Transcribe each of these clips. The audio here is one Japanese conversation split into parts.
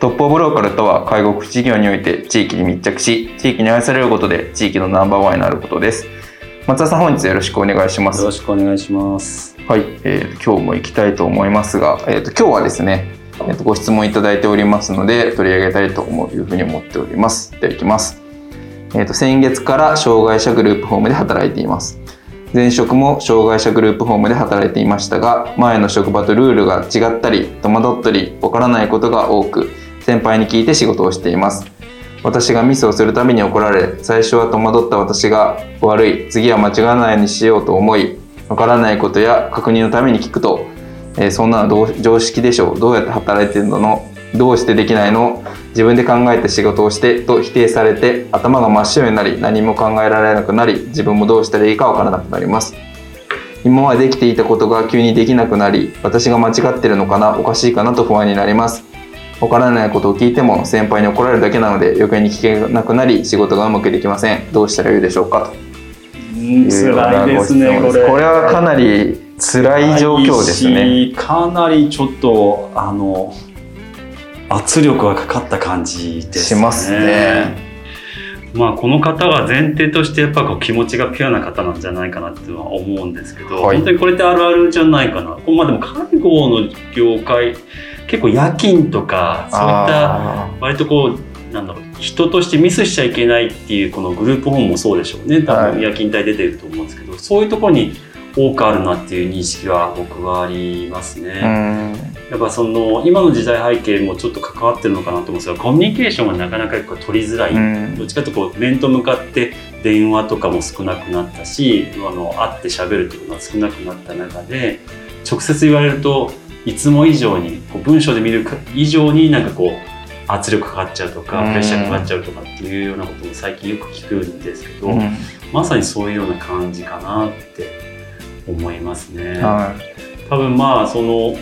トップオブローカルとは介護福祉事業において地域に密着し地域に愛されることで地域のナンバーワンになることです。松田さん本日よろしくお願いします。よろしくお願いします。はい、えー、今日も行きたいと思いますが、えーと、今日はですね、えーと、ご質問いただいておりますので取り上げたいと思ういうふうに思っております。では行きます、えーと、先月から障害者グループホームで働いています。前職も障害者グループホームで働いていましたが前の職場とルールが違ったり戸惑ったりわからないことが多く先輩に聞いて仕事をしています。私がミスをするたびに怒られ最初は戸惑った私が悪い次は間違わないようにしようと思いわからないことや確認のために聞くと、えー、そんなの常識でしょう。どうやって働いてるの？どうしてできないの？自分で考えて仕事をしてと否定されて頭が真っ白になり何も考えられなくなり自分もどうしたらいいかわからなくなります。今までできていたことが急にできなくなり私が間違ってるのかな？おかしいかな？と不安になります。わからないことを聞いても先輩に怒られるだけなので余計に聞けなくなり仕事がうまくできません。どうしたらいいでしょうかと。辛いですねこれ。これはかなり辛い状況ですね。かなりちょっとあの圧力がかかった感じですね。しますねまあ、この方は前提としてやっぱこう気持ちがピュアな方なんじゃないかなっては思うんですけど、はい、本当にこれってあるあるじゃないかな。まあ、でも介護の業界結構夜勤とかそういった割とこうなんだろう人としてミスしちゃいけないっていうこのグループホームもそうでしょうね。多分夜勤帯出てると思うんですけど、はい、そういうところに多くあるなっていう認識は僕はありますね。やっぱその今の時代背景もちょっと関わってるのかなと思うんですがコミュニケーションがなかなか取りづらい、どっちかというとこう面と向かって電話とかも少なくなったしあの会って喋るっていうのが少なくなった中で直接言われるといつも以上にこう文章で見る以上になんかこう圧力かかっちゃうとかプレッシャーかかっちゃうとかっていうようなことも最近よく聞くんですけど、うん、まさにそういうような感じかなって思いますね。はい、多分まあその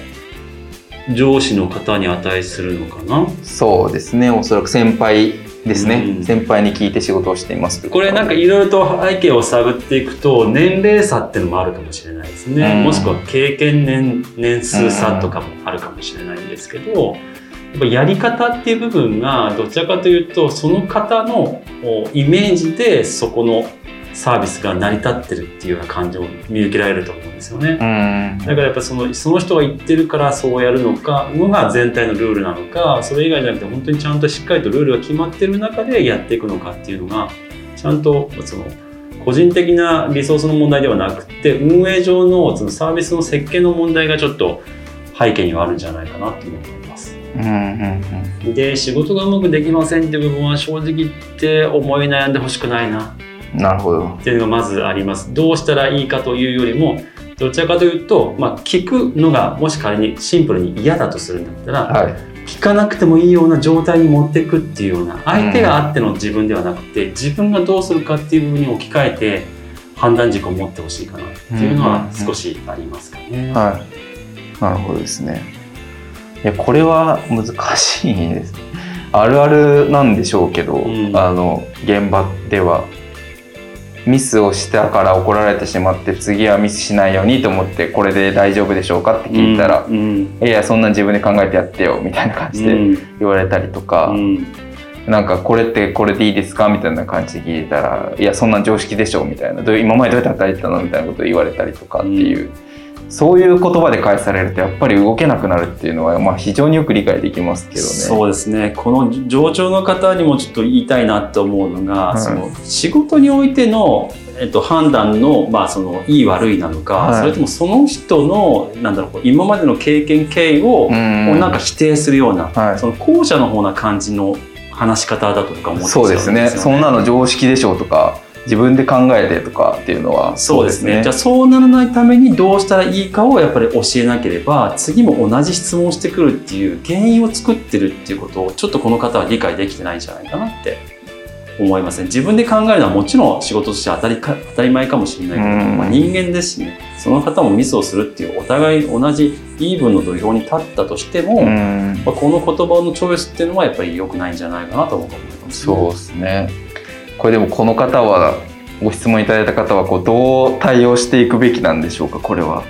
上司の方に値するのかな？そうですね。おそらく先輩ですね、うん、先輩に聞いて仕事をしています。これなんかいろいろと背景を探っていくと年齢差っていうのもあるかもしれないですね、うん、もしくは経験年年数差とかもあるかもしれないんですけど、やっぱやり方っていう部分がどちらかというとその方のイメージでそこのサービスが成り立ってるっていうような感じを見受けられると思うんですよね。だからやっぱそのその人が言ってるからそうやるのかのが全体のルールなのかそれ以外じゃなくて本当にちゃんとしっかりとルールが決まってる中でやっていくのかっていうのがちゃんとその個人的なリソースの問題ではなくて運営上のそのサービスの設計の問題がちょっと背景にはあるんじゃないかなと思います。うんうんうん、で仕事がうまくできませんって部分は正直言って思い悩んでほしくないななるほど。っていうのがまずあります。どうしたらいいかというよりも、どちらかというと、まあ、聞くのがもし仮にシンプルに嫌だとするんだったら、はい、聞かなくてもいいような状態に持っていくっていうような相手があっての自分ではなくて、自分がどうするかっていう部分に置き換えて判断軸を持ってほしいかなっていうのは少しありますかね。はい、なるほどですね。いやこれは難しいです。あるあるなんでしょうけど、うん、あの現場ではミスをしたから怒られてしまって次はミスしないようにと思ってこれで大丈夫でしょうかって聞いたら、うん、いやそんな自分で考えてやってよみたいな感じで言われたりとか、うん、なんかこれってこれでいいですかみたいな感じで聞いたらいやそんな常識でしょみたいな。今までどうやって働いてたのみたいなことを言われたりとかっていうそういう言葉で返されるとやっぱり動けなくなるっていうのは、まあ、非常によく理解できますけどね。そうですね。この上長の方にもちょっと言いたいなと思うのが、はい。その仕事においての、えっと、判断の,、まあそのいい悪いなのか、はい。それともその人のなんだろう今までの経験経緯を、なんか否定するような、はい。その後者の方な感じの話し方だとか思ってそうですね。そんなの常識でしょうとか自分で考えてとかっていうのはそうですね。じゃあそうならないためにどうしたらいいかをやっぱり教えなければ次も同じ質問をしてくるっていう原因を作ってるっていうことをちょっとこの方は理解できてないんじゃないかなって思いますね自分で考えるのはもちろん仕事として当たりか当たり前かもしれないけど、うん。まあ、人間ですしね。その方もミスをするっていうお互い同じイーブンの土俵に立ったとしても、うん。まあ、この言葉のチョイスっていうのはやっぱり良くないんじゃないかなと思います、そうですねこれでもこの方はご質問いただいた方はこうどう対応していくべきなんでしょうかこれは。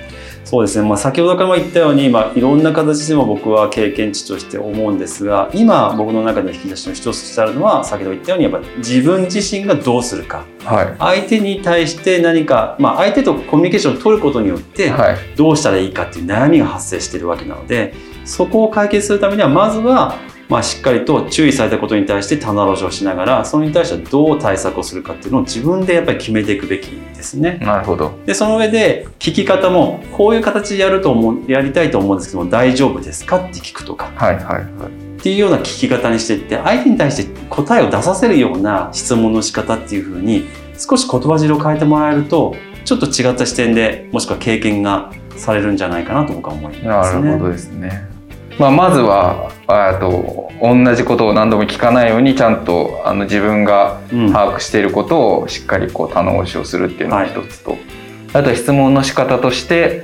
そうですね、まあ、先ほどからも言ったように、まあ、いろんな形でも僕は経験値として思うんですが今僕の中での引き出しの一つとしてあるのは先ほど言ったようにやっぱ自分自身がどうするか。はい。相手に対して何か、まあ、相手とコミュニケーションを取ることによってはい。どうしたらいいかっていう悩みが発生しているわけなのでそこを解決するためにはまずは、まあ、しっかりと注意されたことに対して棚卸しをしながらそれに対してはどう対策をするかっていうのを自分でやっぱり決めていくべきですね。なるほど。でその上で聞き方もこういう形でやると思うやりたいと思うんですけども大丈夫ですかって聞くとかはいはいはい。っていうような聞き方にしていって相手に対して答えを出させるような質問の仕方っていう風に少し言葉尻を変えてもらえるとちょっと違った視点でもしくは経験がされるんじゃないかなと僕は思いますね。なるほどですね。まあ、まずはあと同じことを何度も聞かないようにちゃんとあの自分がうん。把握していることをしっかりこう棚卸しをするっていうのが一つと、あとは質問の仕方として、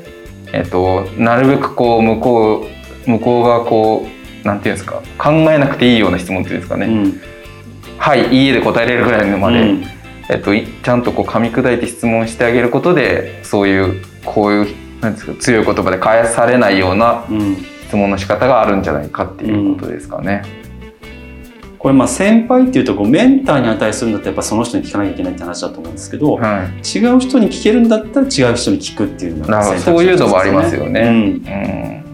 えっと、なるべくこう向こう向こうがこうなんていうんですか考えなくていいような質問っていうんですかね、うん。はいいいえで答えれるぐらいのまで、うん。えっと、いちゃんとこう噛み砕いて質問してあげることでそういうこういうなんですか強い言葉で返されないようなうん質問の仕方があるんじゃないかっていうことですかね。これまあ先輩っていうとこうメンターに値するんだったらやっぱその人に聞かなきゃいけないって話だと思うんですけど、はい、違う人に聞けるんだったら違う人に聞くっていうのがなるほど。選択肢そういうのもありますよね。うん。うん。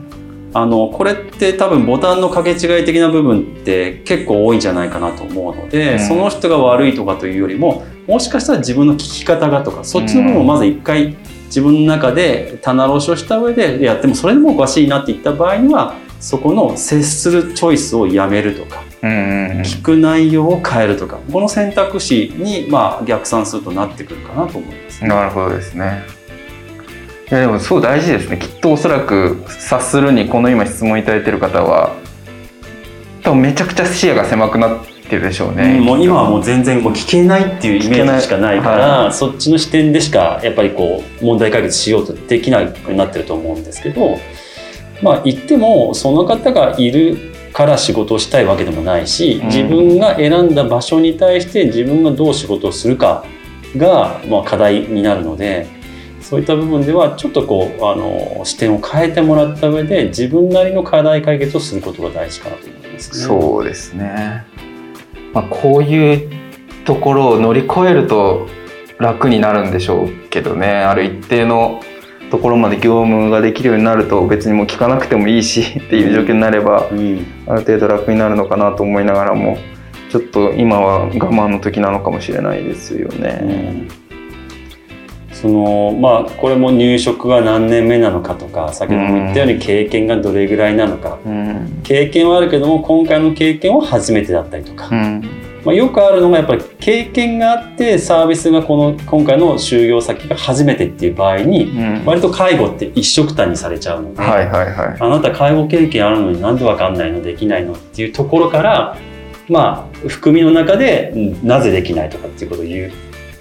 あのこれって多分ボタンの掛け違い的な部分って結構多いんじゃないかなと思うので、うん。その人が悪いとかというよりももしかしたら自分の聞き方がとかそっちの部分をまず一回自分の中で棚卸しをした上でやってもそれでもおかしいなって言った場合にはそこの接するチョイスをやめるとかうんうんうん聞く内容を変えるとかこの選択肢にまあ逆算するとなってくるかなと思います、なるほどですね。いやでもそう大事ですね。きっとおそらく察するにこの今質問いただいてる方は多分めちゃくちゃ視野が狭くなってるでしょうね。うんもう今はもう全然もう聞けないっていうイメージしかないからはいそっちの視点でしかやっぱりこう問題解決しようとできなくなってると思うんですけどまあ言ってもその方がいるから仕事をしたいわけでもないしうん自分が選んだ場所に対して自分がどう仕事をするかがまあ課題になるのでそういった部分ではちょっとこうあの視点を変えてもらった上で自分なりの課題解決をすることが大事かなと思いますね。そうですね。まあこういうところを乗り越えると楽になるんでしょうけどね。ある一定のところまで業務ができるようになると別にもう聞かなくてもいいしっていう状況になればうんある程度楽になるのかなと思いながらもちょっと今は我慢の時なのかもしれないですよね。そのまあこれも入職が何年目なのかとか先ほども言ったように経験がどれぐらいなのか、うん。経験はあるけども今回の経験は初めてだったりとか、うん。まあ、よくあるのがやっぱり経験があってサービスがこの今回の就業先が初めてっていう場合にうん。割と介護って一緒くたにされちゃうので、はいはいはい。あなた介護経験あるのになんでわかんないのできないのっていうところからまあ含みの中でうんなぜできないとかっていうことを言う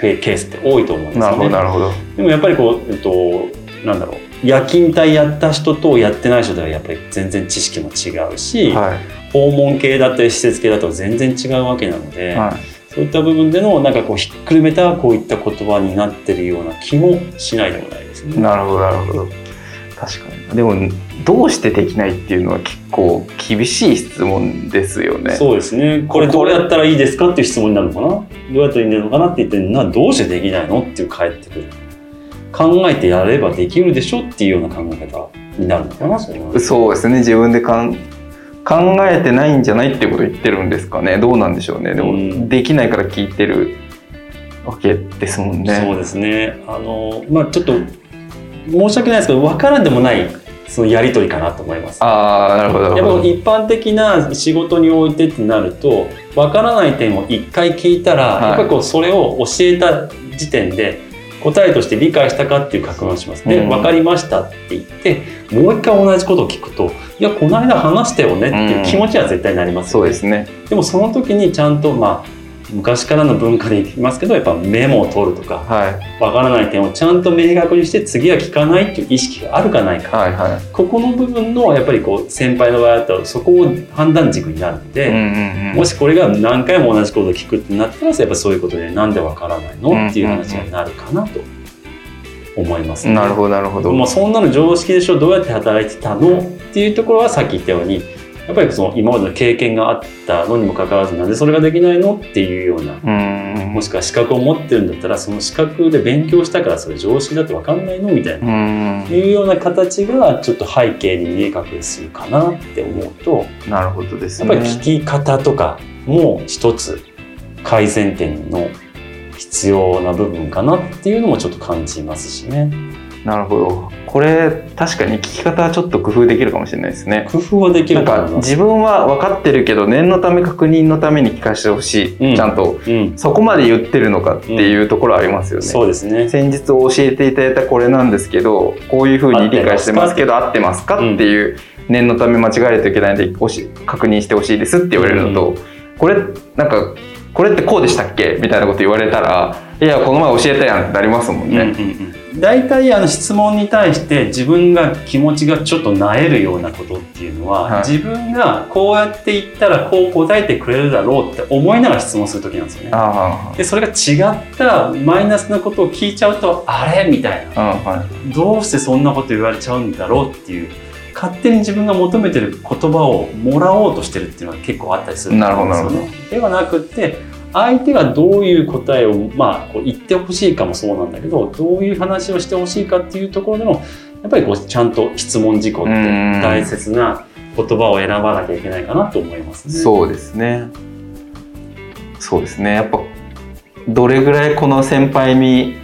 ケースって多いと思うんですなるほよね。どなるほど。でもやっぱりこう、えっと、なんだろう夜勤帯やった人とやってない人ではやっぱり全然知識も違うし、はい訪問系だったり施設系だと全然違うわけなので、はい。そういった部分でのなんかこうひっくるめたこういった言葉になってるような気もしないでもないですね。なるほどなるほど確かにでもどうしてできないっていうのは結構厳しい質問ですよねそうですね。これどうやったらいいですかっていう質問になるのかなどうやったらいいのかなって言ってなどうしてできないのっていう返ってくる。考えてやればできるでしょっていうような考え方になるのかなそれは。そうですね。自分でかん考えてないんじゃないっていうことを言ってるんですかね。どうなんでしょうね。でも、うん。できないから聞いてるわけですもんね。そうですね。あのまあちょっと申し訳ないですけど分からんでもないそのやり取りかなと思います。ああなるほどやっぱ一般的な仕事においてってなると分からない点を一回聞いたら、はいやっぱりこうそれを教えた時点で答えとして理解したかっていう確認をします。で、うん分かりましたって言ってもう一回同じことを聞くといやこの間話したよねっていう気持ちは絶対になりますよね。そうですねでもその時にちゃんとまあ昔からの文化で言いますけどやっぱメモを取るとかはい。わからない点をちゃんと明確にして次は聞かないっていう意識があるかないか、はいはい。ここの部分のやっぱりこう先輩の場合だとそこを判断軸になるんで、うんうんうん。もしこれが何回も同じことを聞くってなったらやっぱそういうことでなんでわからないの？っていう話になるかなと思います、なるほどなるほど。もうそんなの常識でしょ？どうやって働いてたの？っていうところはさっき言ったようにやっぱりその今までの経験があったのにもかかわらずなんでそれができないのっていうようなうん。もしくは資格を持ってるんだったらその資格で勉強したからそれ常識だって分かんないのみたいな、うん。いうような形がちょっと背景に見え隠れするかなって思うとなるほどですやっねぱり聞き方とかも一つ改善点の必要な部分かなっていうのもちょっと感じますしねなるほど。これ確かに聞き方はちょっと工夫できるかもしれないですね。工夫はできなんかると思います。自分は分かってるけど念のため確認のために聞かせてほしい、うん。ちゃんと。うん、そこまで言ってるのかっていうところありますよね、そうですね。先日教えていただいたこれなんですけどこういうふうに理解してますけど合ってます。かうんっていう念のため間違えないといけないので確認してほしいですって言われるのと、これなんかこれってこうでしたっけみたいなこと言われたらいやこの前教えたやんってなりますもんうんうんね。うん、大体あの質問に対して自分が気持ちがちょっとなえるようなことっていうのは、はい。自分がこうやって言ったらこう答えてくれるだろうって思いながら質問する時なんですよね。あでそれが違ったマイナスなことを聞いちゃうとあれ？みたいな。はい、どうしてそんなこと言われちゃうんだろうっていう勝手に自分が求めてる言葉をもらおうとしてるっていうのが結構あったりするんですよね。ではなくって相手がどういう答えを、まあ、こう言ってほしいかもそうなんだけどどういう話をしてほしいかっていうところでもやっぱりこうちゃんと質問事項ってうん。大切な言葉を選ばなきゃいけないかなと思いますね。そうですね。そうですね。やっぱどれぐらいこの先輩に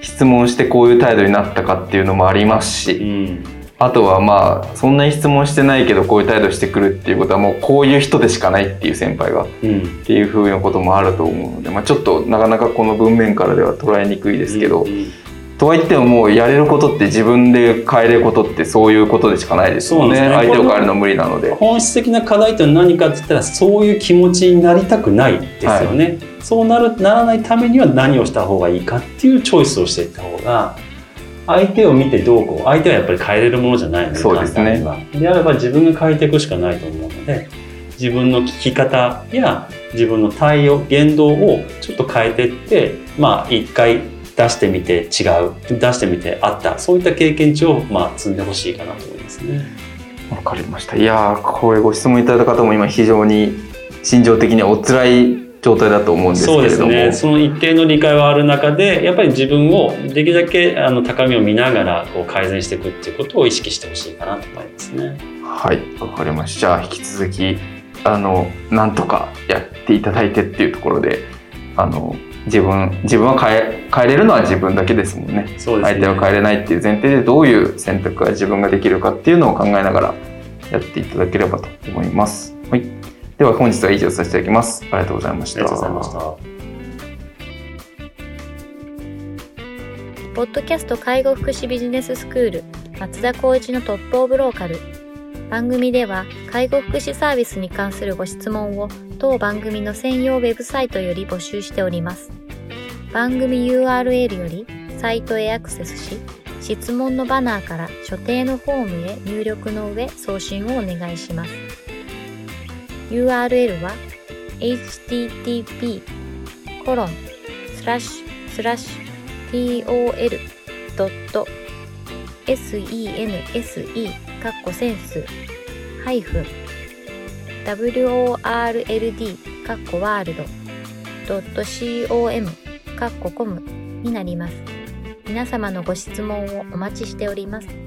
質問してこういう態度になったかっていうのもありますし、うんあとはまあそんなに質問してないけどこういう態度してくるっていうことはもうこういう人でしかないっていう先輩がっうん。ていうふうなこともあると思うので、まあ、ちょっとなかなかこの文面からでは捉えにくいですけど、うんとはいってももうやれることって自分で変えれることってそういうことでしかないですよね。ね。相手を変えるの無理なので。本質的な課題って何かって言ったらそういう気持ちになりたくないですよね、そうなるならないためには何をした方がいいかっていうチョイスをしていった方が相手を見てどうこう相手はやっぱり変えれるものじゃないのでそうですねであれば自分が変えていくしかないと思うので自分の聞き方や自分の対応言動をちょっと変えていってまあ一回出してみて違う出してみてあったそういった経験値をまあ積んでほしいかなと思いますね。わかりました。いやー、これご質問いただいた方も今非常に心情的にはお辛い状態だと思うんですけそうでれども。すね。その一定の理解はある中で、やっぱり自分をできるだけあの高みを見ながらこう改善していくっていうことを意識してほしいかなと思いますね。はい、わかりました。じゃあ引き続きあのなんとかやっていただいてっていうところで、あの自分自分は変え変えれるのは自分だけですもんね。ね。相手は変えれないっていう前提でどういう選択が自分ができるかっていうのを考えながらやっていただければと思います。はい。では本日は以上させていただきます。ありがとうございました。ありがとうございました。ポッドキャスト介護福祉ビジネススクール松田光一のトップオブローカル番組では介護福祉サービスに関するご質問を当番組の専用ウェブサイトより募集しております番組 URL よりサイトへアクセスし質問のバナーから所定のフォームへ入力の上送信をお願いします URL は http コロンスラッシュスラッシュ tol.sense かっこセンスハイフン world かっこワールド .com かっこコムになります。皆様のご質問をお待ちしております。